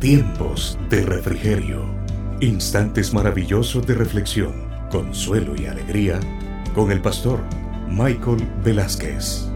Tiempos de refrigerio. Instantes maravillosos de reflexión, consuelo y alegría con el pastor Michael Velázquez.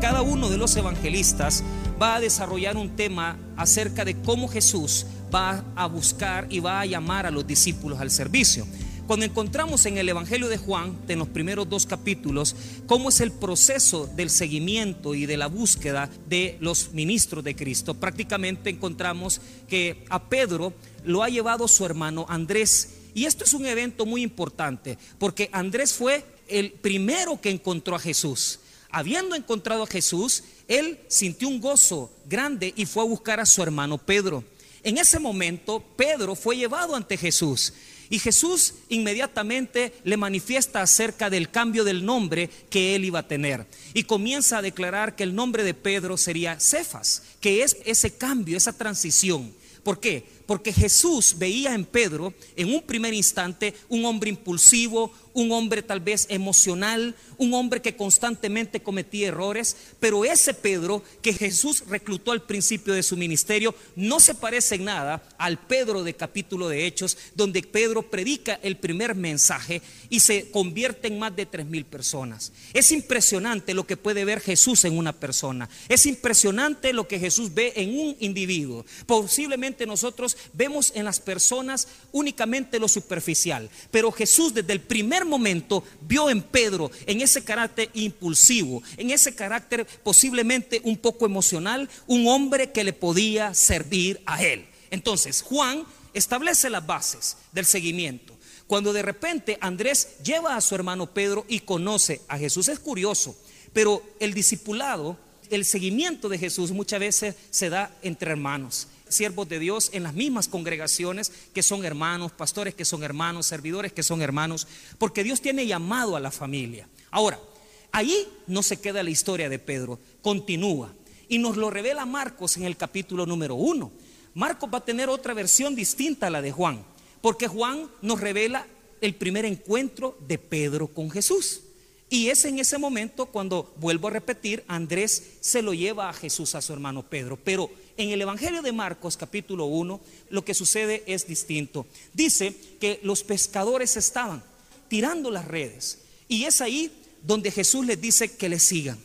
Cada uno de los evangelistas va a desarrollar un tema acerca de cómo Jesús va a buscar y va a llamar a los discípulos al servicio. Cuando encontramos en el Evangelio de Juan, en los primeros dos capítulos, cómo es el proceso del seguimiento y de la búsqueda de los ministros de Cristo, prácticamente encontramos que a Pedro lo ha llevado su hermano Andrés. Y esto es un evento muy importante, porque Andrés fue el primero que encontró a Jesús. Habiendo encontrado a Jesús, él sintió un gozo grande y fue a buscar a su hermano Pedro. En ese momento, Pedro fue llevado ante Jesús. Y Jesús inmediatamente le manifiesta acerca del cambio del nombre que él iba a tener. Y comienza a declarar que el nombre de Pedro sería Cefas, que es ese cambio, esa transición. ¿Por qué? Porque Jesús veía en Pedro, en un primer instante, un hombre impulsivo, un hombre tal vez emocional, un hombre que constantemente cometía errores, pero ese Pedro que Jesús reclutó al principio de su ministerio no se parece en nada al Pedro de capítulo de Hechos, donde Pedro predica el primer mensaje y se convierte en más de tres mil personas. Es impresionante lo que puede ver Jesús en una persona. Es impresionante lo que Jesús ve en un individuo. Posiblemente nosotros vemos en las personas únicamente lo superficial, pero Jesús desde el primer momento vio en Pedro, en ese carácter impulsivo, en ese carácter posiblemente un poco emocional, un hombre que le podía servir a él. Entonces, Juan establece las bases del seguimiento. Cuando de repente Andrés lleva a su hermano Pedro y conoce a Jesús, es curioso, pero el discipulado, el seguimiento de Jesús muchas veces se da entre hermanos siervos de Dios en las mismas congregaciones que son hermanos, pastores que son hermanos, servidores que son hermanos, porque Dios tiene llamado a la familia. Ahora, ahí no se queda la historia de Pedro, continúa. Y nos lo revela Marcos en el capítulo número uno. Marcos va a tener otra versión distinta a la de Juan, porque Juan nos revela el primer encuentro de Pedro con Jesús. Y es en ese momento cuando, vuelvo a repetir, Andrés se lo lleva a Jesús a su hermano Pedro. Pero en el Evangelio de Marcos capítulo 1 lo que sucede es distinto. Dice que los pescadores estaban tirando las redes y es ahí donde Jesús les dice que le sigan.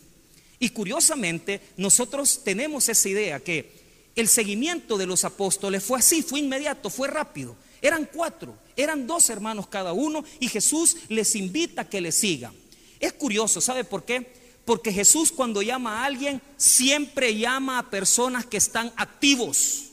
Y curiosamente nosotros tenemos esa idea que el seguimiento de los apóstoles fue así, fue inmediato, fue rápido. Eran cuatro, eran dos hermanos cada uno y Jesús les invita a que le sigan. Es curioso, ¿sabe por qué? Porque Jesús cuando llama a alguien siempre llama a personas que están activos.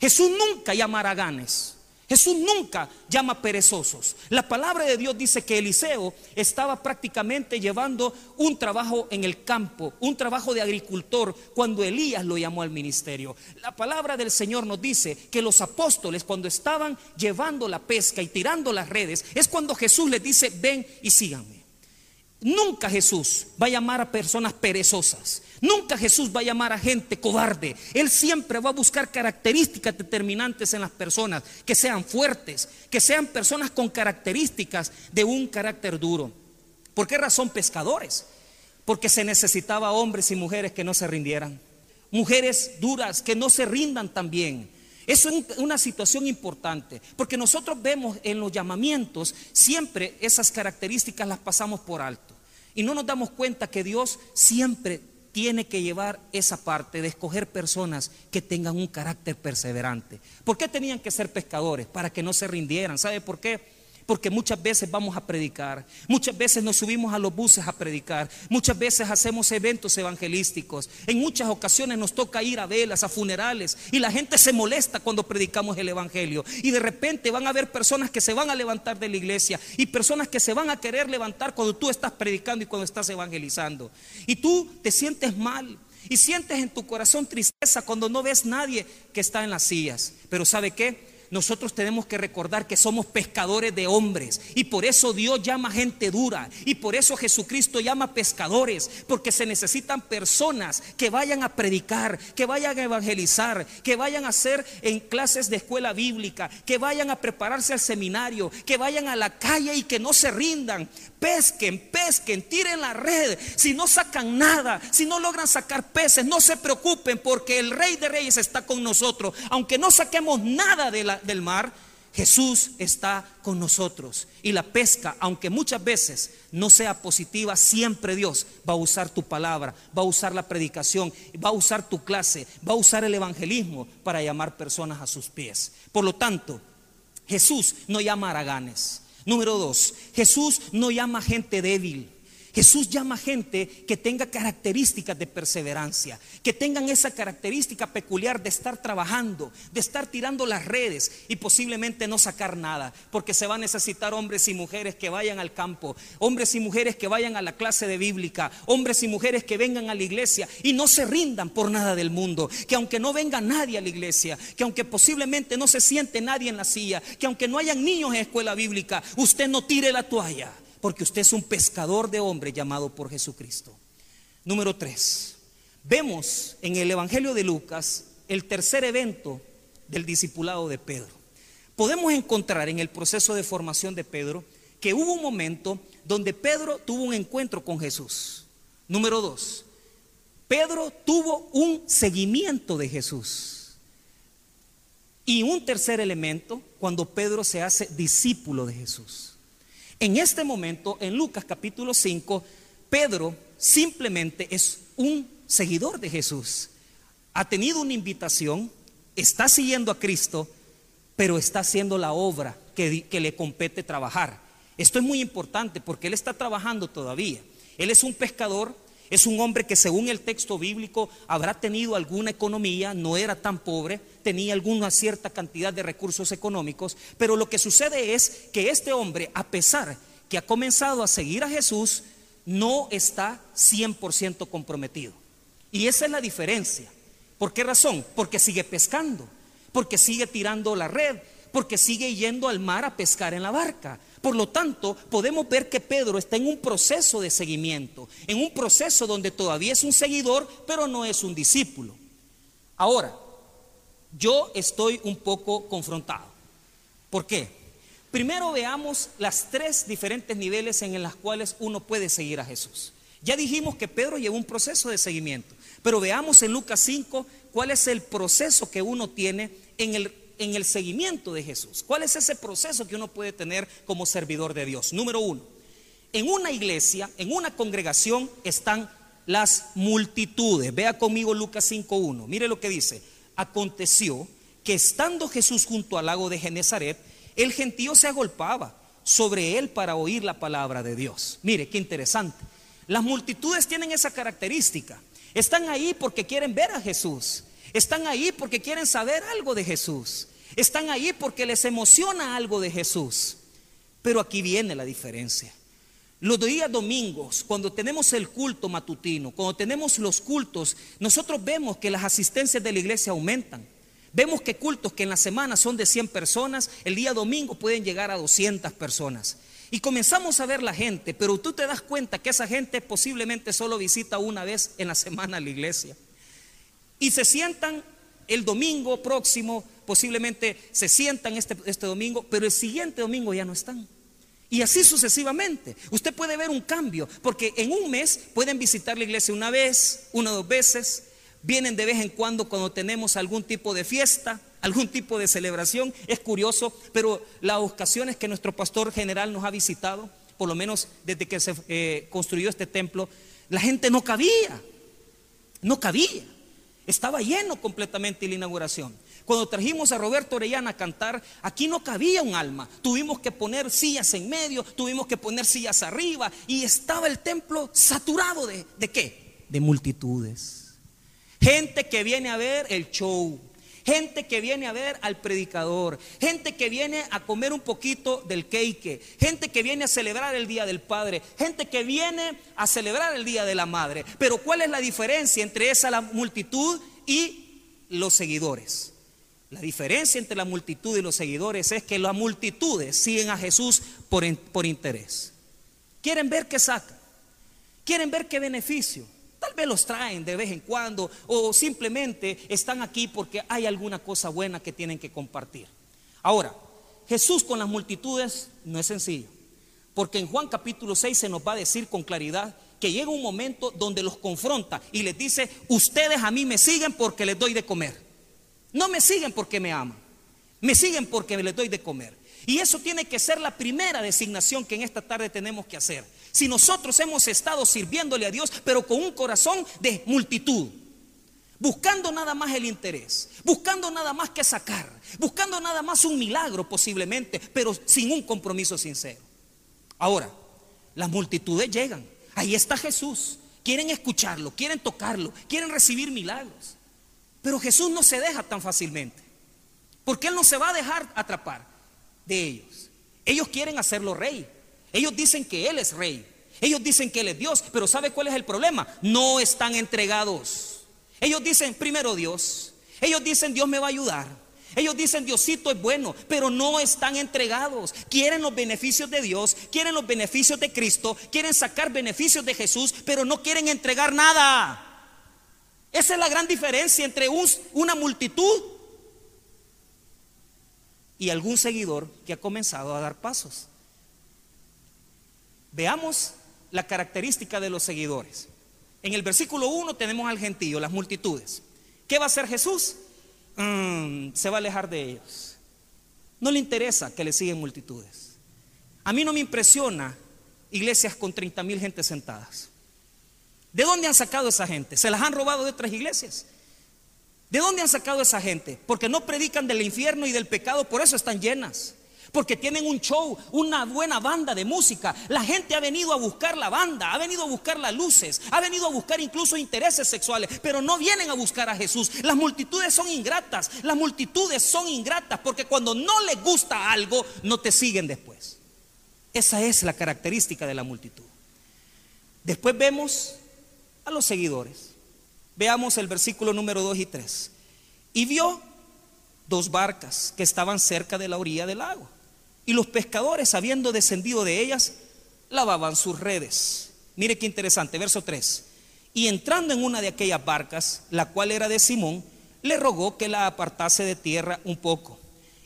Jesús nunca llama araganes. Jesús nunca llama a perezosos. La palabra de Dios dice que Eliseo estaba prácticamente llevando un trabajo en el campo, un trabajo de agricultor, cuando Elías lo llamó al ministerio. La palabra del Señor nos dice que los apóstoles cuando estaban llevando la pesca y tirando las redes, es cuando Jesús les dice, ven y síganme. Nunca Jesús va a llamar a personas perezosas. Nunca Jesús va a llamar a gente cobarde. Él siempre va a buscar características determinantes en las personas, que sean fuertes, que sean personas con características de un carácter duro. ¿Por qué razón pescadores? Porque se necesitaba hombres y mujeres que no se rindieran. Mujeres duras que no se rindan también. Eso es una situación importante, porque nosotros vemos en los llamamientos siempre esas características las pasamos por alto. Y no nos damos cuenta que Dios siempre tiene que llevar esa parte de escoger personas que tengan un carácter perseverante. ¿Por qué tenían que ser pescadores? Para que no se rindieran. ¿Sabe por qué? Porque muchas veces vamos a predicar, muchas veces nos subimos a los buses a predicar, muchas veces hacemos eventos evangelísticos, en muchas ocasiones nos toca ir a velas, a funerales, y la gente se molesta cuando predicamos el Evangelio. Y de repente van a haber personas que se van a levantar de la iglesia y personas que se van a querer levantar cuando tú estás predicando y cuando estás evangelizando. Y tú te sientes mal. Y sientes en tu corazón tristeza cuando no ves nadie que está en las sillas. Pero ¿sabe qué? Nosotros tenemos que recordar que somos pescadores de hombres y por eso Dios llama gente dura y por eso Jesucristo llama pescadores, porque se necesitan personas que vayan a predicar, que vayan a evangelizar, que vayan a hacer en clases de escuela bíblica, que vayan a prepararse al seminario, que vayan a la calle y que no se rindan. Pesquen, pesquen, tiren la red. Si no sacan nada, si no logran sacar peces, no se preocupen porque el Rey de Reyes está con nosotros. Aunque no saquemos nada de la, del mar, Jesús está con nosotros. Y la pesca, aunque muchas veces no sea positiva, siempre Dios va a usar tu palabra, va a usar la predicación, va a usar tu clase, va a usar el evangelismo para llamar personas a sus pies. Por lo tanto, Jesús no llama a haraganes. Número dos, Jesús no llama gente débil. Jesús llama gente que tenga características de perseverancia, que tengan esa característica peculiar de estar trabajando, de estar tirando las redes y posiblemente no sacar nada, porque se va a necesitar hombres y mujeres que vayan al campo, hombres y mujeres que vayan a la clase de bíblica, hombres y mujeres que vengan a la iglesia y no se rindan por nada del mundo, que aunque no venga nadie a la iglesia, que aunque posiblemente no se siente nadie en la silla, que aunque no hayan niños en escuela bíblica, usted no tire la toalla porque usted es un pescador de hombres llamado por Jesucristo. Número tres, vemos en el Evangelio de Lucas el tercer evento del discipulado de Pedro. Podemos encontrar en el proceso de formación de Pedro que hubo un momento donde Pedro tuvo un encuentro con Jesús. Número dos, Pedro tuvo un seguimiento de Jesús. Y un tercer elemento, cuando Pedro se hace discípulo de Jesús. En este momento, en Lucas capítulo 5, Pedro simplemente es un seguidor de Jesús. Ha tenido una invitación, está siguiendo a Cristo, pero está haciendo la obra que, le compete trabajar. Esto es muy importante porque él está trabajando todavía. Él es un pescador, es un hombre que según el texto bíblico habrá tenido alguna economía, no era tan pobre, tenía alguna cierta cantidad de recursos económicos, pero lo que sucede es que este hombre, a pesar que ha comenzado a seguir a Jesús, no está 100% comprometido. Y esa es la diferencia. ¿Por qué razón? Porque sigue pescando, porque sigue tirando la red, porque sigue yendo al mar a pescar en la barca. Por lo tanto, podemos ver que Pedro está en un proceso de seguimiento, en un proceso donde todavía es un seguidor, pero no es un discípulo. Ahora, yo estoy un poco confrontado. ¿Por qué? Primero veamos las tres diferentes niveles en los cuales uno puede seguir a Jesús. Ya dijimos que Pedro llevó un proceso de seguimiento, pero veamos en Lucas 5 cuál es el proceso que uno tiene en el, en el seguimiento de Jesús. ¿Cuál es ese proceso que uno puede tener como servidor de Dios? Número uno, en una iglesia, en una congregación están las multitudes. Vea conmigo Lucas 5.1. Mire lo que dice. Aconteció que estando Jesús junto al lago de Genezaret, el gentío se agolpaba sobre él para oír la palabra de Dios. Mire, qué interesante. Las multitudes tienen esa característica. Están ahí porque quieren ver a Jesús. Están ahí porque quieren saber algo de Jesús. Están ahí porque les emociona algo de Jesús. Pero aquí viene la diferencia. Los días domingos, cuando tenemos el culto matutino, cuando tenemos los cultos, nosotros vemos que las asistencias de la iglesia aumentan. Vemos que cultos que en la semana son de 100 personas, el día domingo pueden llegar a 200 personas. Y comenzamos a ver la gente, pero tú te das cuenta que esa gente posiblemente solo visita una vez en la semana la iglesia. Y se sientan el domingo próximo, posiblemente se sientan este, este domingo, pero el siguiente domingo ya no están. Y así sucesivamente. Usted puede ver un cambio, porque en un mes pueden visitar la iglesia una vez, una o dos veces, vienen de vez en cuando cuando tenemos algún tipo de fiesta, algún tipo de celebración. Es curioso, pero las ocasiones que nuestro pastor general nos ha visitado, por lo menos desde que se eh, construyó este templo, la gente no cabía, no cabía. Estaba lleno completamente la inauguración. Cuando trajimos a Roberto Orellana a cantar, aquí no cabía un alma. Tuvimos que poner sillas en medio, tuvimos que poner sillas arriba y estaba el templo saturado de, ¿de qué? De multitudes. Gente que viene a ver el show. Gente que viene a ver al predicador, gente que viene a comer un poquito del cake, gente que viene a celebrar el Día del Padre, gente que viene a celebrar el Día de la Madre. Pero ¿cuál es la diferencia entre esa multitud y los seguidores? La diferencia entre la multitud y los seguidores es que las multitudes siguen a Jesús por, por interés. Quieren ver qué saca, quieren ver qué beneficio. Tal vez los traen de vez en cuando o simplemente están aquí porque hay alguna cosa buena que tienen que compartir. Ahora, Jesús con las multitudes no es sencillo, porque en Juan capítulo 6 se nos va a decir con claridad que llega un momento donde los confronta y les dice, ustedes a mí me siguen porque les doy de comer. No me siguen porque me aman, me siguen porque les doy de comer. Y eso tiene que ser la primera designación que en esta tarde tenemos que hacer. Si nosotros hemos estado sirviéndole a Dios, pero con un corazón de multitud, buscando nada más el interés, buscando nada más que sacar, buscando nada más un milagro posiblemente, pero sin un compromiso sincero. Ahora, las multitudes llegan, ahí está Jesús, quieren escucharlo, quieren tocarlo, quieren recibir milagros, pero Jesús no se deja tan fácilmente, porque Él no se va a dejar atrapar de ellos. Ellos quieren hacerlo rey, ellos dicen que Él es rey. Ellos dicen que Él es Dios. Pero ¿sabe cuál es el problema? No están entregados. Ellos dicen primero Dios. Ellos dicen Dios me va a ayudar. Ellos dicen Diosito es bueno, pero no están entregados. Quieren los beneficios de Dios, quieren los beneficios de Cristo, quieren sacar beneficios de Jesús, pero no quieren entregar nada. Esa es la gran diferencia entre una multitud y algún seguidor que ha comenzado a dar pasos. Veamos la característica de los seguidores. En el versículo 1 tenemos al gentío, las multitudes. ¿Qué va a hacer Jesús? Mm, se va a alejar de ellos. No le interesa que le siguen multitudes. A mí no me impresiona iglesias con 30 mil gente sentadas. ¿De dónde han sacado esa gente? ¿Se las han robado de otras iglesias? ¿De dónde han sacado esa gente? Porque no predican del infierno y del pecado, por eso están llenas porque tienen un show, una buena banda de música. La gente ha venido a buscar la banda, ha venido a buscar las luces, ha venido a buscar incluso intereses sexuales, pero no vienen a buscar a Jesús. Las multitudes son ingratas, las multitudes son ingratas porque cuando no les gusta algo, no te siguen después. Esa es la característica de la multitud. Después vemos a los seguidores. Veamos el versículo número 2 y 3. Y vio dos barcas que estaban cerca de la orilla del lago y los pescadores, habiendo descendido de ellas, lavaban sus redes. Mire qué interesante, verso 3. Y entrando en una de aquellas barcas, la cual era de Simón, le rogó que la apartase de tierra un poco.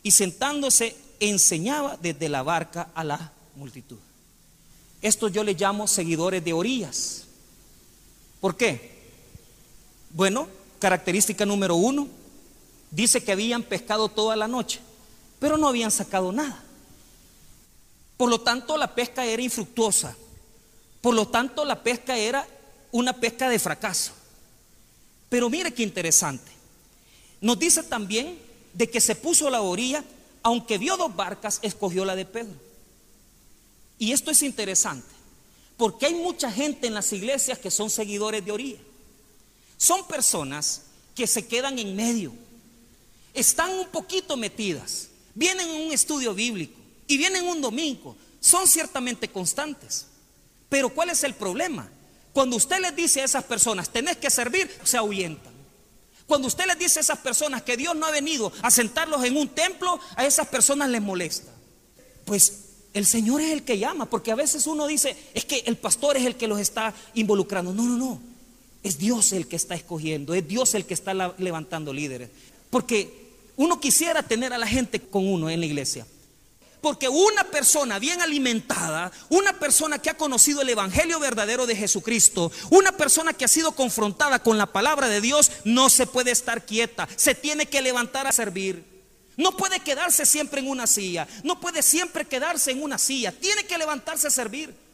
Y sentándose, enseñaba desde la barca a la multitud. Esto yo le llamo seguidores de orillas. ¿Por qué? Bueno, característica número uno, dice que habían pescado toda la noche, pero no habían sacado nada. Por lo tanto, la pesca era infructuosa. Por lo tanto, la pesca era una pesca de fracaso. Pero mire qué interesante. Nos dice también de que se puso a la orilla, aunque vio dos barcas, escogió la de Pedro. Y esto es interesante, porque hay mucha gente en las iglesias que son seguidores de orilla. Son personas que se quedan en medio, están un poquito metidas, vienen en un estudio bíblico, y vienen un domingo, son ciertamente constantes. Pero ¿cuál es el problema? Cuando usted les dice a esas personas, tenés que servir, se ahuyentan. Cuando usted les dice a esas personas que Dios no ha venido a sentarlos en un templo, a esas personas les molesta. Pues el Señor es el que llama, porque a veces uno dice, es que el pastor es el que los está involucrando. No, no, no. Es Dios el que está escogiendo, es Dios el que está levantando líderes. Porque uno quisiera tener a la gente con uno en la iglesia, porque una persona bien alimentada, una persona que ha conocido el Evangelio verdadero de Jesucristo, una persona que ha sido confrontada con la palabra de Dios, no se puede estar quieta, se tiene que levantar a servir. No puede quedarse siempre en una silla, no puede siempre quedarse en una silla, tiene que levantarse a servir.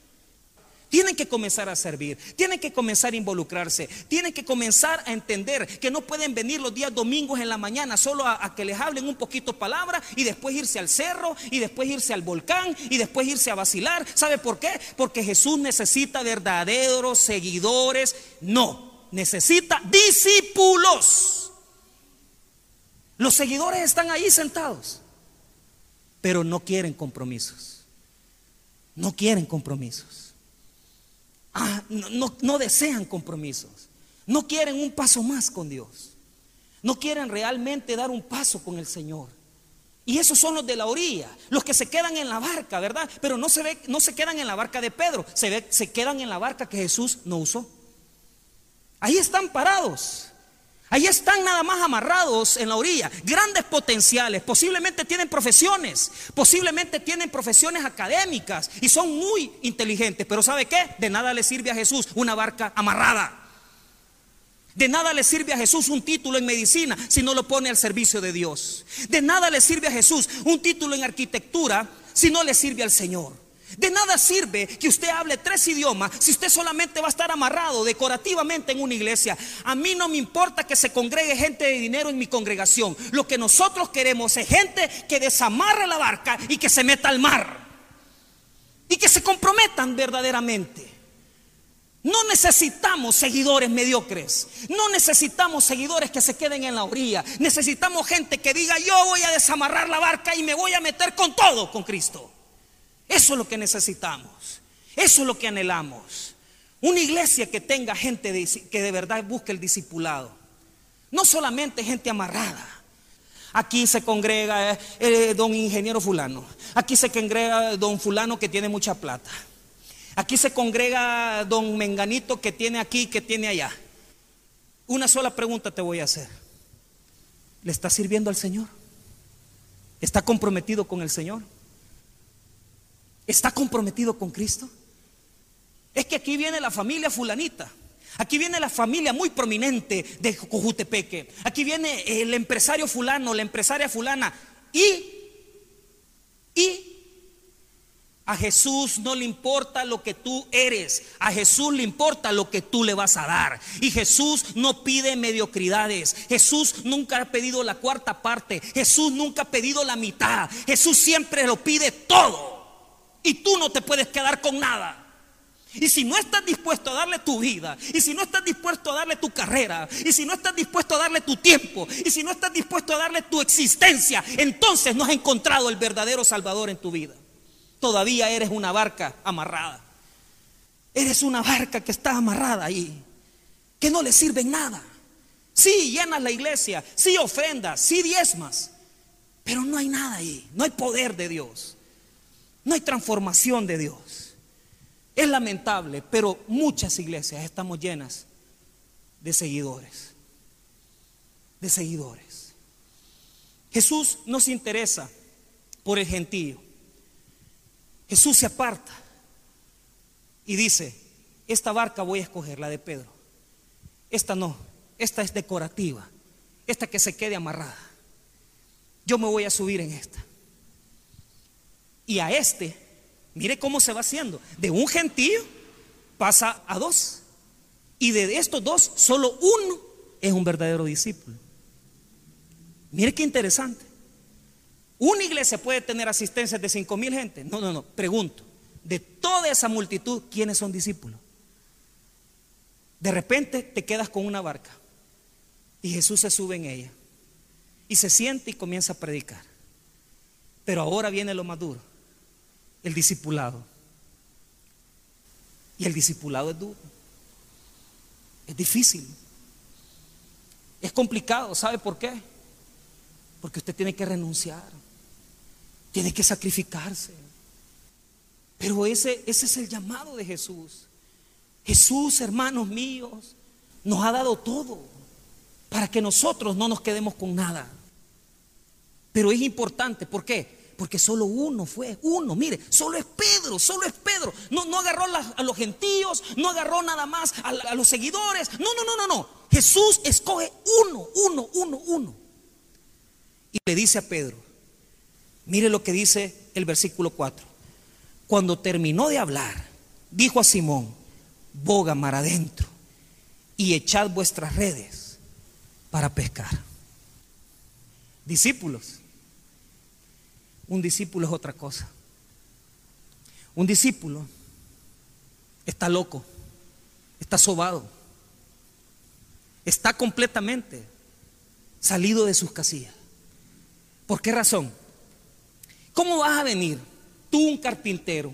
Tienen que comenzar a servir, tienen que comenzar a involucrarse, tienen que comenzar a entender que no pueden venir los días domingos en la mañana solo a, que les hablen un poquito palabra y después irse al cerro y después irse al volcán y después irse a vacilar. ¿Sabe por qué? Porque Jesús necesita verdaderos seguidores. No, necesita discípulos. Los seguidores están ahí sentados, pero no quieren compromisos. No quieren compromisos. Ah, no, no, desean compromisos. No quieren un paso más con Dios. No quieren realmente dar un paso con el Señor. Y esos son los de la orilla, los que se quedan en la barca, ¿verdad? Pero no se, ve, no se quedan en la barca de Pedro, se, ve, se quedan en la barca que Jesús no usó. Ahí están parados. Ahí están nada más amarrados en la orilla, grandes potenciales, posiblemente tienen profesiones, posiblemente tienen profesiones académicas y son muy inteligentes, pero ¿sabe qué? De nada le sirve a Jesús una barca amarrada. De nada le sirve a Jesús un título en medicina si no lo pone al servicio de Dios. De nada le sirve a Jesús un título en arquitectura si no le sirve al Señor. De nada sirve que usted hable tres idiomas si usted solamente va a estar amarrado decorativamente en una iglesia. A mí no me importa que se congregue gente de dinero en mi congregación. Lo que nosotros queremos es gente que desamarre la barca y que se meta al mar. Y que se comprometan verdaderamente. No necesitamos seguidores mediocres. No necesitamos seguidores que se queden en la orilla. Necesitamos gente que diga, yo voy a desamarrar la barca y me voy a meter con todo con Cristo. Eso es lo que necesitamos. Eso es lo que anhelamos. Una iglesia que tenga gente que de verdad busque el discipulado. No solamente gente amarrada. Aquí se congrega eh, don ingeniero fulano. Aquí se congrega don fulano que tiene mucha plata. Aquí se congrega don menganito que tiene aquí, que tiene allá. Una sola pregunta te voy a hacer. ¿Le está sirviendo al Señor? ¿Está comprometido con el Señor? ¿Está comprometido con Cristo? Es que aquí viene la familia fulanita. Aquí viene la familia muy prominente de Cojutepeque. Aquí viene el empresario fulano, la empresaria fulana. Y, y a Jesús no le importa lo que tú eres, a Jesús le importa lo que tú le vas a dar. Y Jesús no pide mediocridades, Jesús nunca ha pedido la cuarta parte, Jesús nunca ha pedido la mitad, Jesús siempre lo pide todo. Y tú no te puedes quedar con nada. Y si no estás dispuesto a darle tu vida, y si no estás dispuesto a darle tu carrera, y si no estás dispuesto a darle tu tiempo, y si no estás dispuesto a darle tu existencia, entonces no has encontrado el verdadero Salvador en tu vida. Todavía eres una barca amarrada. Eres una barca que está amarrada ahí, que no le sirve en nada. Sí, llenas la iglesia, sí ofrendas, sí diezmas, pero no hay nada ahí, no hay poder de Dios. No hay transformación de Dios. Es lamentable, pero muchas iglesias estamos llenas de seguidores. De seguidores. Jesús no se interesa por el gentío. Jesús se aparta y dice, esta barca voy a escoger, la de Pedro. Esta no, esta es decorativa. Esta que se quede amarrada. Yo me voy a subir en esta. Y a este, mire cómo se va haciendo. De un gentío pasa a dos. Y de estos dos, solo uno es un verdadero discípulo. Mire qué interesante. Una iglesia puede tener asistencias de cinco mil gente. No, no, no. Pregunto. De toda esa multitud, ¿quiénes son discípulos? De repente te quedas con una barca y Jesús se sube en ella y se siente y comienza a predicar. Pero ahora viene lo más duro el discipulado. Y el discipulado es duro. Es difícil. Es complicado. ¿Sabe por qué? Porque usted tiene que renunciar. Tiene que sacrificarse. Pero ese, ese es el llamado de Jesús. Jesús, hermanos míos, nos ha dado todo para que nosotros no nos quedemos con nada. Pero es importante, ¿por qué? Porque solo uno fue, uno, mire, solo es Pedro, solo es Pedro. No, no agarró a los gentíos, no agarró nada más a, a los seguidores. No, no, no, no, no. Jesús escoge uno, uno, uno, uno. Y le dice a Pedro, mire lo que dice el versículo 4. Cuando terminó de hablar, dijo a Simón, boga mar adentro y echad vuestras redes para pescar. Discípulos, un discípulo es otra cosa. Un discípulo está loco, está sobado, está completamente salido de sus casillas. ¿Por qué razón? ¿Cómo vas a venir tú un carpintero,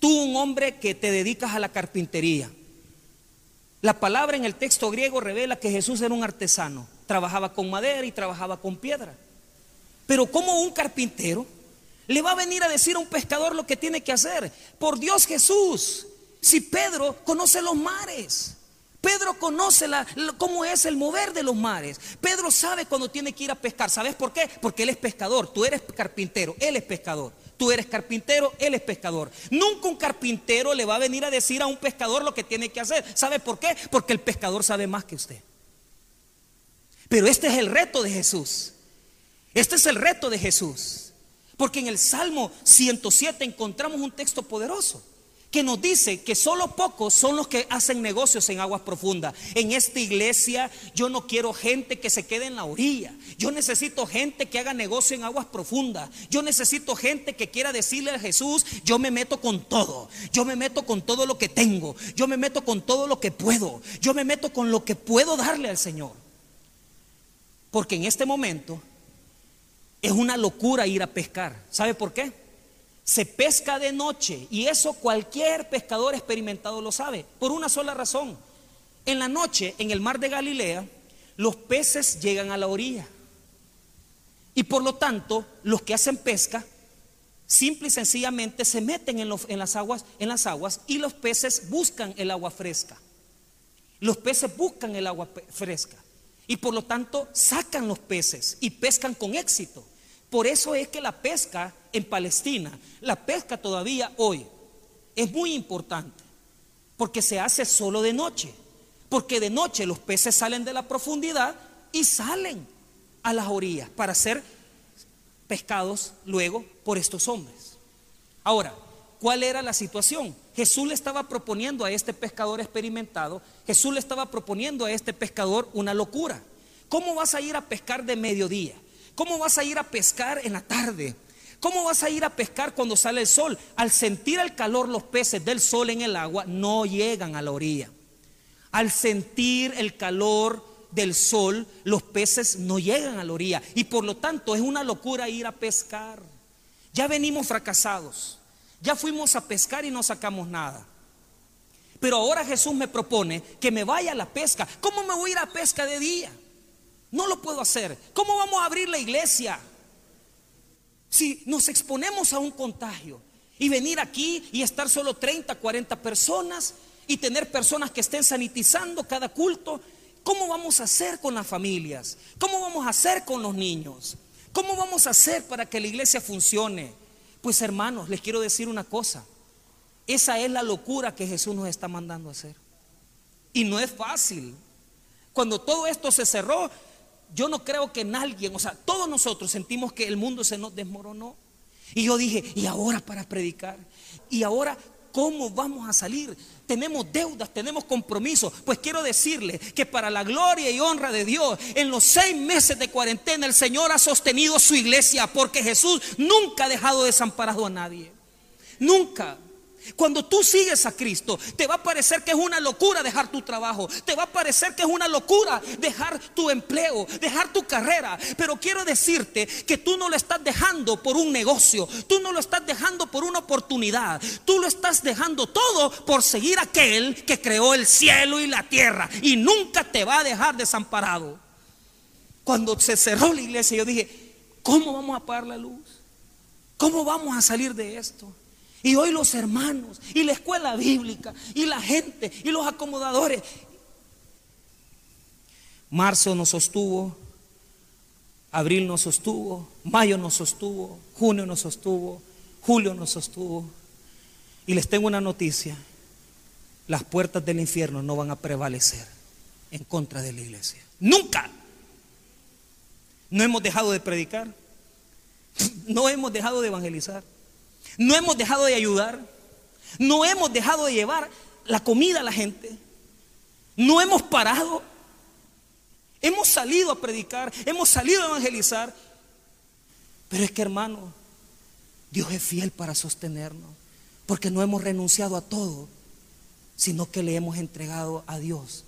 tú un hombre que te dedicas a la carpintería? La palabra en el texto griego revela que Jesús era un artesano. trabajaba con madera y trabajaba con piedra. Pero como un carpintero le va a venir a decir a un pescador lo que tiene que hacer? Por Dios Jesús, si Pedro conoce los mares. Pedro conoce la, cómo es el mover de los mares. Pedro sabe cuando tiene que ir a pescar. ¿Sabes por qué? Porque él es pescador. Tú eres carpintero. Él es pescador. Tú eres carpintero. Él es pescador. Nunca un carpintero le va a venir a decir a un pescador lo que tiene que hacer. ¿Sabe por qué? Porque el pescador sabe más que usted. Pero este es el reto de Jesús. Este es el reto de Jesús. Porque en el Salmo 107 encontramos un texto poderoso que nos dice que solo pocos son los que hacen negocios en aguas profundas. En esta iglesia yo no quiero gente que se quede en la orilla. Yo necesito gente que haga negocio en aguas profundas. Yo necesito gente que quiera decirle a Jesús, yo me meto con todo. Yo me meto con todo lo que tengo. Yo me meto con todo lo que puedo. Yo me meto con lo que puedo darle al Señor. Porque en este momento es una locura ir a pescar. ¿Sabe por qué? Se pesca de noche y eso cualquier pescador experimentado lo sabe, por una sola razón. En la noche, en el mar de Galilea, los peces llegan a la orilla. Y por lo tanto, los que hacen pesca, simple y sencillamente se meten en, las aguas, en las aguas y los peces buscan el agua fresca. Los peces buscan el agua fresca. Y por lo tanto, sacan los peces y pescan con éxito. Por eso es que la pesca en Palestina, la pesca todavía hoy, es muy importante, porque se hace solo de noche, porque de noche los peces salen de la profundidad y salen a las orillas para ser pescados luego por estos hombres. Ahora, ¿cuál era la situación? Jesús le estaba proponiendo a este pescador experimentado, Jesús le estaba proponiendo a este pescador una locura. ¿Cómo vas a ir a pescar de mediodía? ¿Cómo vas a ir a pescar en la tarde? ¿Cómo vas a ir a pescar cuando sale el sol? Al sentir el calor los peces del sol en el agua no llegan a la orilla. Al sentir el calor del sol los peces no llegan a la orilla. Y por lo tanto es una locura ir a pescar. Ya venimos fracasados. Ya fuimos a pescar y no sacamos nada. Pero ahora Jesús me propone que me vaya a la pesca. ¿Cómo me voy a ir a pesca de día? No lo puedo hacer. ¿Cómo vamos a abrir la iglesia? Si nos exponemos a un contagio y venir aquí y estar solo 30, 40 personas y tener personas que estén sanitizando cada culto, ¿cómo vamos a hacer con las familias? ¿Cómo vamos a hacer con los niños? ¿Cómo vamos a hacer para que la iglesia funcione? Pues hermanos, les quiero decir una cosa. Esa es la locura que Jesús nos está mandando a hacer. Y no es fácil. Cuando todo esto se cerró, yo no creo que nadie, o sea, todos nosotros sentimos que el mundo se nos desmoronó. Y yo dije, ¿y ahora para predicar? ¿Y ahora cómo vamos a salir? Tenemos deudas, tenemos compromisos. Pues quiero decirle que para la gloria y honra de Dios, en los seis meses de cuarentena el Señor ha sostenido su iglesia porque Jesús nunca ha dejado desamparado a nadie. Nunca. Cuando tú sigues a Cristo, te va a parecer que es una locura dejar tu trabajo, te va a parecer que es una locura dejar tu empleo, dejar tu carrera. Pero quiero decirte que tú no lo estás dejando por un negocio, tú no lo estás dejando por una oportunidad, tú lo estás dejando todo por seguir a aquel que creó el cielo y la tierra y nunca te va a dejar desamparado. Cuando se cerró la iglesia, yo dije, ¿cómo vamos a apagar la luz? ¿Cómo vamos a salir de esto? Y hoy los hermanos, y la escuela bíblica, y la gente, y los acomodadores. Marzo nos sostuvo, abril nos sostuvo, mayo nos sostuvo, junio nos sostuvo, julio nos sostuvo. Y les tengo una noticia, las puertas del infierno no van a prevalecer en contra de la iglesia. Nunca. No hemos dejado de predicar, no hemos dejado de evangelizar. No hemos dejado de ayudar. No hemos dejado de llevar la comida a la gente. No hemos parado. Hemos salido a predicar, hemos salido a evangelizar. Pero es que hermano, Dios es fiel para sostenernos. Porque no hemos renunciado a todo, sino que le hemos entregado a Dios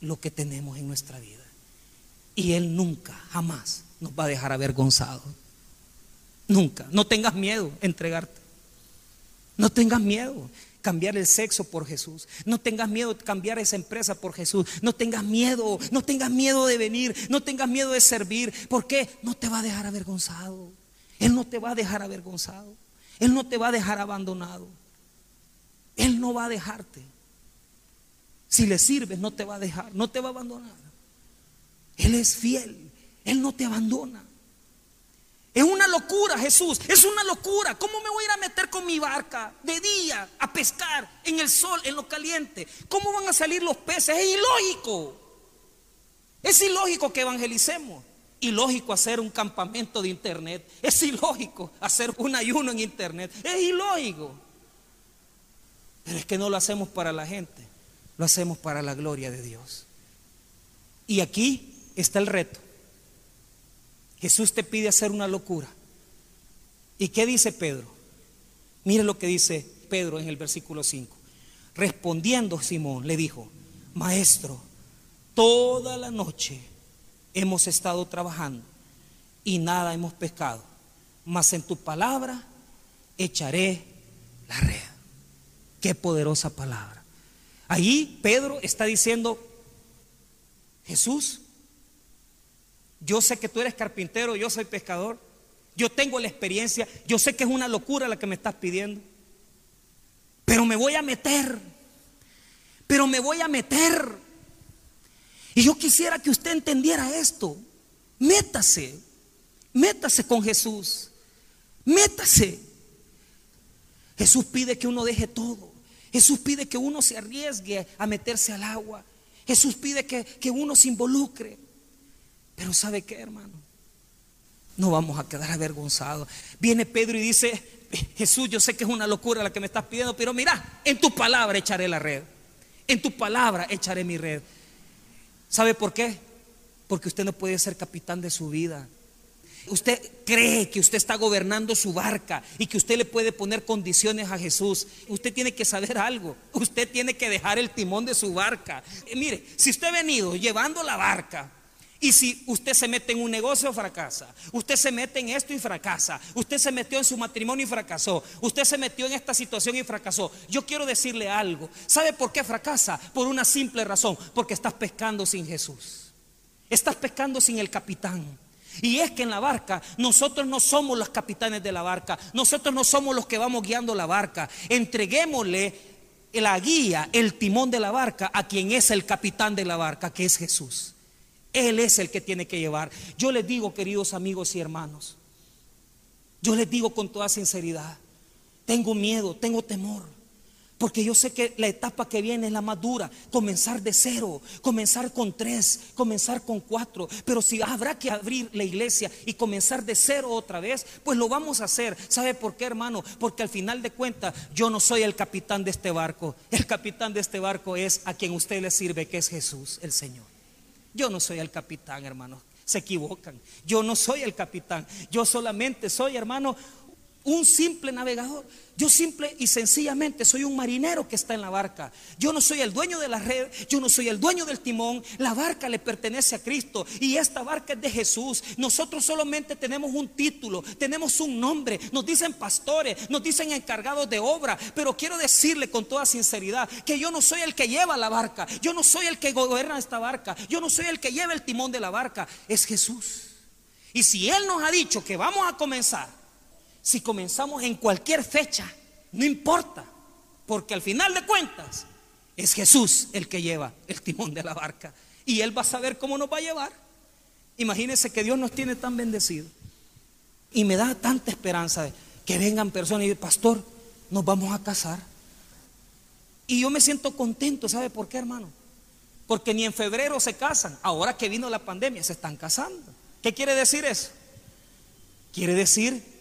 lo que tenemos en nuestra vida. Y Él nunca, jamás nos va a dejar avergonzados. Nunca. No tengas miedo entregarte. No tengas miedo. cambiar el sexo por Jesús. No tengas miedo cambiar esa empresa por Jesús. No tengas miedo, no tengas miedo de venir, no tengas miedo de servir. porque No te va a dejar avergonzado. Él no te va a dejar avergonzado. Él no te va a dejar abandonado. Él no va a dejarte. Si le sirves, no te va a dejar, no te va a abandonar. Él es fiel. Él no te abandona. Es una locura, Jesús. Es una locura. ¿Cómo me voy a ir a meter con mi barca de día a pescar en el sol, en lo caliente? ¿Cómo van a salir los peces? Es ilógico. Es ilógico que evangelicemos. Ilógico hacer un campamento de internet. Es ilógico hacer un ayuno en internet. Es ilógico. Pero es que no lo hacemos para la gente. Lo hacemos para la gloria de Dios. Y aquí está el reto. Jesús te pide hacer una locura. ¿Y qué dice Pedro? Mire lo que dice Pedro en el versículo 5. Respondiendo Simón, le dijo, Maestro, toda la noche hemos estado trabajando y nada hemos pescado, mas en tu palabra echaré la red. Qué poderosa palabra. Ahí Pedro está diciendo, Jesús, yo sé que tú eres carpintero, yo soy pescador. Yo tengo la experiencia. Yo sé que es una locura la que me estás pidiendo. Pero me voy a meter. Pero me voy a meter. Y yo quisiera que usted entendiera esto. Métase. Métase con Jesús. Métase. Jesús pide que uno deje todo. Jesús pide que uno se arriesgue a meterse al agua. Jesús pide que, que uno se involucre. Pero ¿sabe qué, hermano? No vamos a quedar avergonzados. Viene Pedro y dice, Jesús, yo sé que es una locura la que me estás pidiendo, pero mira, en tu palabra echaré la red. En tu palabra echaré mi red. ¿Sabe por qué? Porque usted no puede ser capitán de su vida. Usted cree que usted está gobernando su barca y que usted le puede poner condiciones a Jesús. Usted tiene que saber algo. Usted tiene que dejar el timón de su barca. mire, si usted ha venido llevando la barca, y si usted se mete en un negocio, fracasa. Usted se mete en esto y fracasa. Usted se metió en su matrimonio y fracasó. Usted se metió en esta situación y fracasó. Yo quiero decirle algo. ¿Sabe por qué fracasa? Por una simple razón. Porque estás pescando sin Jesús. Estás pescando sin el capitán. Y es que en la barca nosotros no somos los capitanes de la barca. Nosotros no somos los que vamos guiando la barca. Entreguémosle la guía, el timón de la barca a quien es el capitán de la barca, que es Jesús. Él es el que tiene que llevar. Yo les digo, queridos amigos y hermanos, yo les digo con toda sinceridad, tengo miedo, tengo temor. Porque yo sé que la etapa que viene es la más dura. Comenzar de cero, comenzar con tres, comenzar con cuatro. Pero si habrá que abrir la iglesia y comenzar de cero otra vez, pues lo vamos a hacer. ¿Sabe por qué, hermano? Porque al final de cuentas yo no soy el capitán de este barco. El capitán de este barco es a quien usted le sirve, que es Jesús, el Señor. Yo no soy el capitán, hermano. Se equivocan. Yo no soy el capitán. Yo solamente soy, hermano, un simple navegador. Yo simple y sencillamente soy un marinero que está en la barca. Yo no soy el dueño de la red, yo no soy el dueño del timón. La barca le pertenece a Cristo y esta barca es de Jesús. Nosotros solamente tenemos un título, tenemos un nombre. Nos dicen pastores, nos dicen encargados de obra, pero quiero decirle con toda sinceridad que yo no soy el que lleva la barca, yo no soy el que gobierna esta barca, yo no soy el que lleva el timón de la barca, es Jesús. Y si Él nos ha dicho que vamos a comenzar, si comenzamos en cualquier fecha, no importa, porque al final de cuentas es Jesús el que lleva el timón de la barca y Él va a saber cómo nos va a llevar. Imagínense que Dios nos tiene tan bendecido y me da tanta esperanza de que vengan personas y digan, pastor, nos vamos a casar. Y yo me siento contento, ¿sabe por qué, hermano? Porque ni en febrero se casan, ahora que vino la pandemia se están casando. ¿Qué quiere decir eso? Quiere decir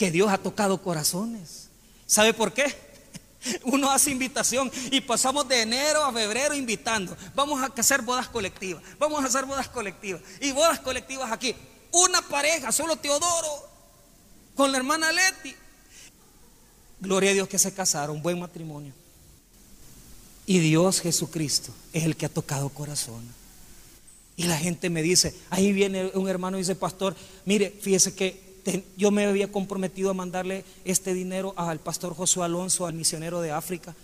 que Dios ha tocado corazones. ¿Sabe por qué? Uno hace invitación y pasamos de enero a febrero invitando. Vamos a hacer bodas colectivas. Vamos a hacer bodas colectivas. Y bodas colectivas aquí. Una pareja, solo Teodoro, con la hermana Leti. Gloria a Dios que se casaron, buen matrimonio. Y Dios Jesucristo es el que ha tocado corazones. Y la gente me dice, ahí viene un hermano y dice, pastor, mire, fíjese que yo me había comprometido a mandarle este dinero al pastor Josué Alonso, al misionero de África,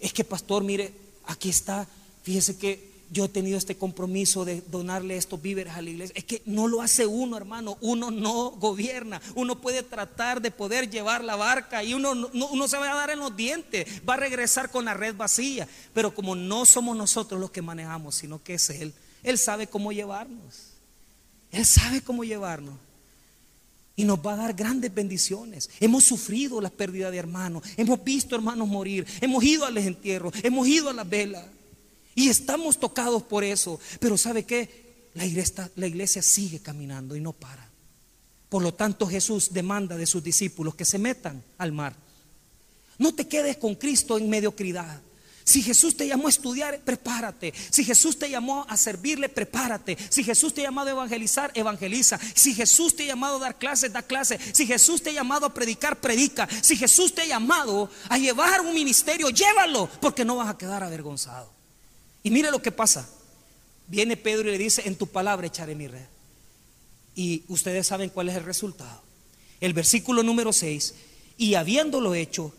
es que pastor, mire, aquí está, fíjese que yo he tenido este compromiso de donarle estos víveres a la iglesia. Es que no lo hace uno, hermano. Uno no gobierna. Uno puede tratar de poder llevar la barca y uno, uno se va a dar en los dientes. Va a regresar con la red vacía. Pero como no somos nosotros los que manejamos, sino que es Él, Él sabe cómo llevarnos. Él sabe cómo llevarnos. Y nos va a dar grandes bendiciones. Hemos sufrido la pérdida de hermanos. Hemos visto hermanos morir. Hemos ido a los entierros. Hemos ido a las velas. Y estamos tocados por eso. Pero ¿sabe qué? La iglesia, la iglesia sigue caminando y no para. Por lo tanto, Jesús demanda de sus discípulos que se metan al mar. No te quedes con Cristo en mediocridad. Si Jesús te llamó a estudiar, prepárate. Si Jesús te llamó a servirle, prepárate. Si Jesús te ha llamado a evangelizar, evangeliza. Si Jesús te ha llamado a dar clases, da clases. Si Jesús te ha llamado a predicar, predica. Si Jesús te ha llamado a llevar un ministerio, llévalo, porque no vas a quedar avergonzado. Y mire lo que pasa. Viene Pedro y le dice, en tu palabra echaré mi red. Y ustedes saben cuál es el resultado. El versículo número 6, y habiéndolo hecho,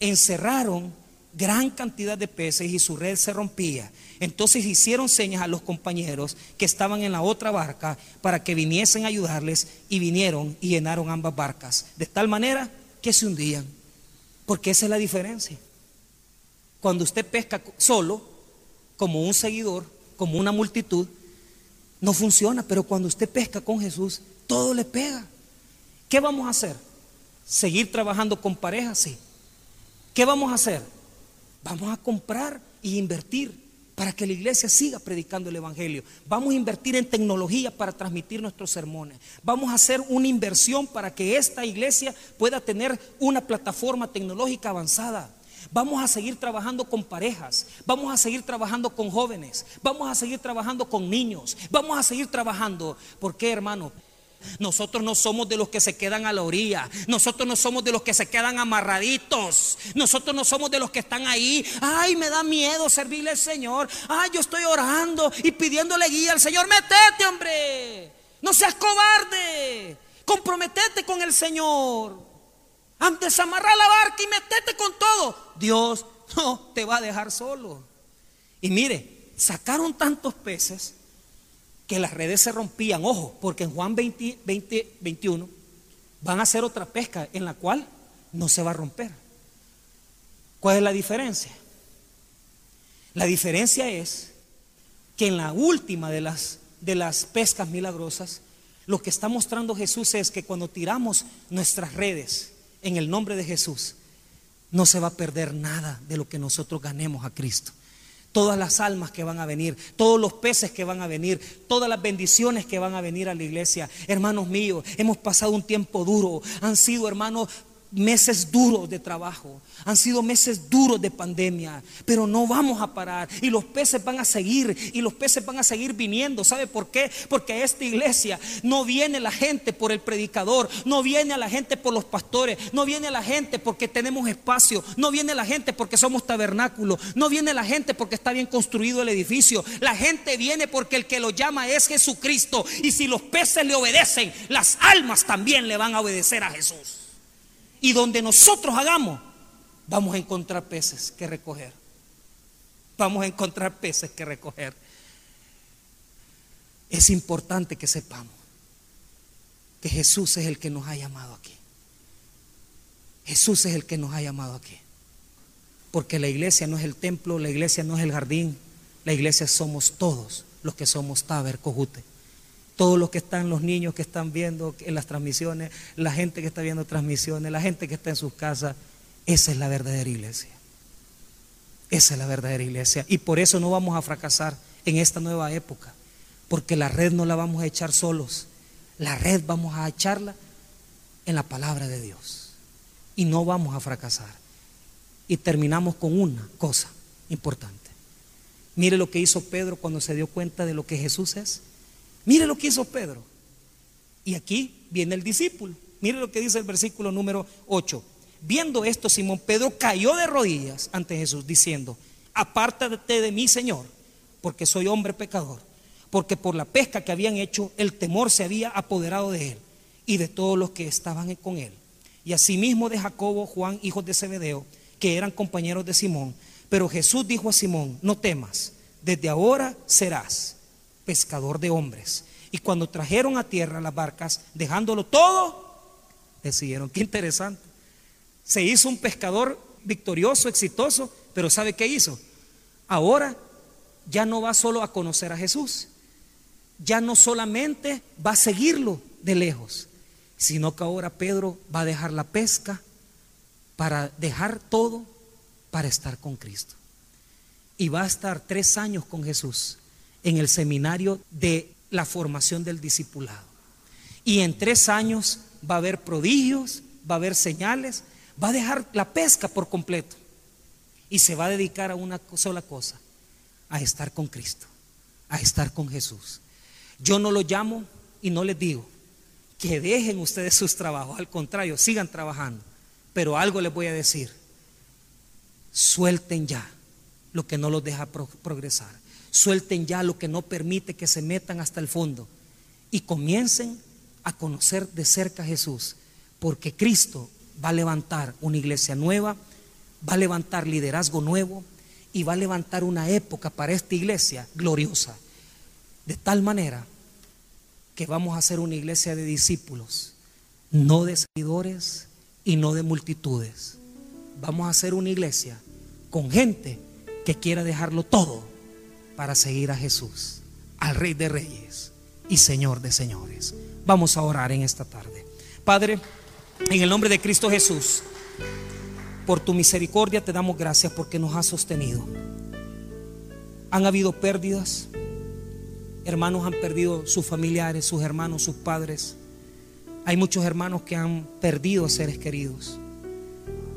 encerraron gran cantidad de peces y su red se rompía. Entonces hicieron señas a los compañeros que estaban en la otra barca para que viniesen a ayudarles y vinieron y llenaron ambas barcas. De tal manera que se hundían. Porque esa es la diferencia. Cuando usted pesca solo, como un seguidor, como una multitud, no funciona. Pero cuando usted pesca con Jesús, todo le pega. ¿Qué vamos a hacer? ¿Seguir trabajando con parejas? Sí. ¿Qué vamos a hacer? Vamos a comprar y invertir para que la iglesia siga predicando el Evangelio. Vamos a invertir en tecnología para transmitir nuestros sermones. Vamos a hacer una inversión para que esta iglesia pueda tener una plataforma tecnológica avanzada. Vamos a seguir trabajando con parejas, vamos a seguir trabajando con jóvenes, vamos a seguir trabajando con niños, vamos a seguir trabajando. ¿Por qué, hermano? Nosotros no somos de los que se quedan a la orilla. Nosotros no somos de los que se quedan amarraditos. Nosotros no somos de los que están ahí. Ay, me da miedo servirle al Señor. Ay, yo estoy orando y pidiéndole guía al Señor. Metete, hombre. No seas cobarde. Comprometete con el Señor. Antes amarrar la barca y metete con todo. Dios no te va a dejar solo. Y mire, sacaron tantos peces que las redes se rompían. Ojo, porque en Juan 20, 21 van a hacer otra pesca en la cual no se va a romper. ¿Cuál es la diferencia? La diferencia es que en la última de las, de las pescas milagrosas, lo que está mostrando Jesús es que cuando tiramos nuestras redes, en el nombre de Jesús, no se va a perder nada de lo que nosotros ganemos a Cristo. Todas las almas que van a venir, todos los peces que van a venir, todas las bendiciones que van a venir a la iglesia. Hermanos míos, hemos pasado un tiempo duro. Han sido, hermanos, meses duros de trabajo, han sido meses duros de pandemia, pero no vamos a parar y los peces van a seguir y los peces van a seguir viniendo. ¿Sabe por qué? Porque a esta iglesia no viene la gente por el predicador, no viene a la gente por los pastores, no viene la gente porque tenemos espacio, no viene la gente porque somos tabernáculo, no viene la gente porque está bien construido el edificio. La gente viene porque el que lo llama es Jesucristo y si los peces le obedecen, las almas también le van a obedecer a Jesús. Y donde nosotros hagamos, vamos a encontrar peces que recoger. Vamos a encontrar peces que recoger. Es importante que sepamos que Jesús es el que nos ha llamado aquí. Jesús es el que nos ha llamado aquí. Porque la iglesia no es el templo, la iglesia no es el jardín, la iglesia somos todos los que somos Taber, Cojute. Todos los que están, los niños que están viendo en las transmisiones, la gente que está viendo transmisiones, la gente que está en sus casas, esa es la verdadera iglesia. Esa es la verdadera iglesia. Y por eso no vamos a fracasar en esta nueva época. Porque la red no la vamos a echar solos. La red vamos a echarla en la palabra de Dios. Y no vamos a fracasar. Y terminamos con una cosa importante. Mire lo que hizo Pedro cuando se dio cuenta de lo que Jesús es. Mire lo que hizo Pedro. Y aquí viene el discípulo. Mire lo que dice el versículo número 8. Viendo esto, Simón Pedro cayó de rodillas ante Jesús, diciendo, apártate de mí, Señor, porque soy hombre pecador. Porque por la pesca que habían hecho, el temor se había apoderado de él y de todos los que estaban con él. Y asimismo de Jacobo, Juan, hijos de Zebedeo, que eran compañeros de Simón. Pero Jesús dijo a Simón, no temas, desde ahora serás pescador de hombres. Y cuando trajeron a tierra las barcas, dejándolo todo, decidieron, qué interesante. Se hizo un pescador victorioso, exitoso, pero ¿sabe qué hizo? Ahora ya no va solo a conocer a Jesús, ya no solamente va a seguirlo de lejos, sino que ahora Pedro va a dejar la pesca para dejar todo para estar con Cristo. Y va a estar tres años con Jesús en el seminario de la formación del discipulado. Y en tres años va a haber prodigios, va a haber señales, va a dejar la pesca por completo. Y se va a dedicar a una sola cosa, a estar con Cristo, a estar con Jesús. Yo no lo llamo y no les digo que dejen ustedes sus trabajos, al contrario, sigan trabajando. Pero algo les voy a decir, suelten ya lo que no los deja progresar, suelten ya lo que no permite que se metan hasta el fondo y comiencen a conocer de cerca a Jesús, porque Cristo va a levantar una iglesia nueva, va a levantar liderazgo nuevo y va a levantar una época para esta iglesia gloriosa, de tal manera que vamos a ser una iglesia de discípulos, no de seguidores y no de multitudes. Vamos a ser una iglesia con gente que quiera dejarlo todo para seguir a Jesús, al Rey de Reyes y Señor de Señores. Vamos a orar en esta tarde. Padre, en el nombre de Cristo Jesús, por tu misericordia te damos gracias porque nos has sostenido. Han habido pérdidas, hermanos han perdido sus familiares, sus hermanos, sus padres. Hay muchos hermanos que han perdido seres queridos.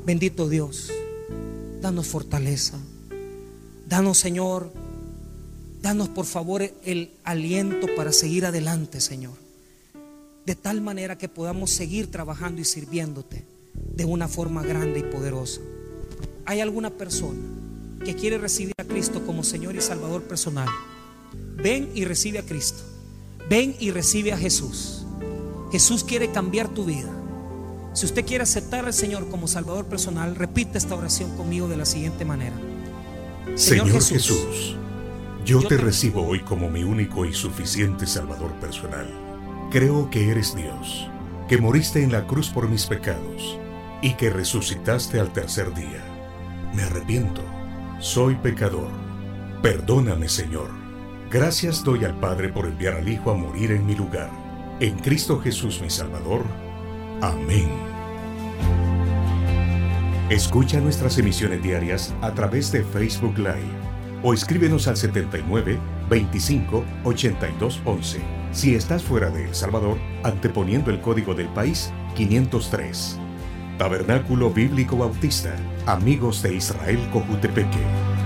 Bendito Dios, danos fortaleza. Danos, Señor, danos por favor el aliento para seguir adelante, Señor. De tal manera que podamos seguir trabajando y sirviéndote de una forma grande y poderosa. ¿Hay alguna persona que quiere recibir a Cristo como Señor y Salvador personal? Ven y recibe a Cristo. Ven y recibe a Jesús. Jesús quiere cambiar tu vida. Si usted quiere aceptar al Señor como Salvador personal, repite esta oración conmigo de la siguiente manera. Señor, Jesús, yo te recibo hoy como mi único y suficiente Salvador personal. Creo que eres Dios, que moriste en la cruz por mis pecados y que resucitaste al tercer día. Me arrepiento, soy pecador. Perdóname, Señor Gracias doy al Padre por enviar al Hijo a morir en mi lugar. En Cristo Jesús mi Salvador. Amén. Escucha nuestras emisiones diarias a través de Facebook Live o escríbenos al 79 25 82 11 si estás fuera de El Salvador, anteponiendo el código del país 503. Tabernáculo Bíblico Bautista, Amigos de Israel Cojutepeque.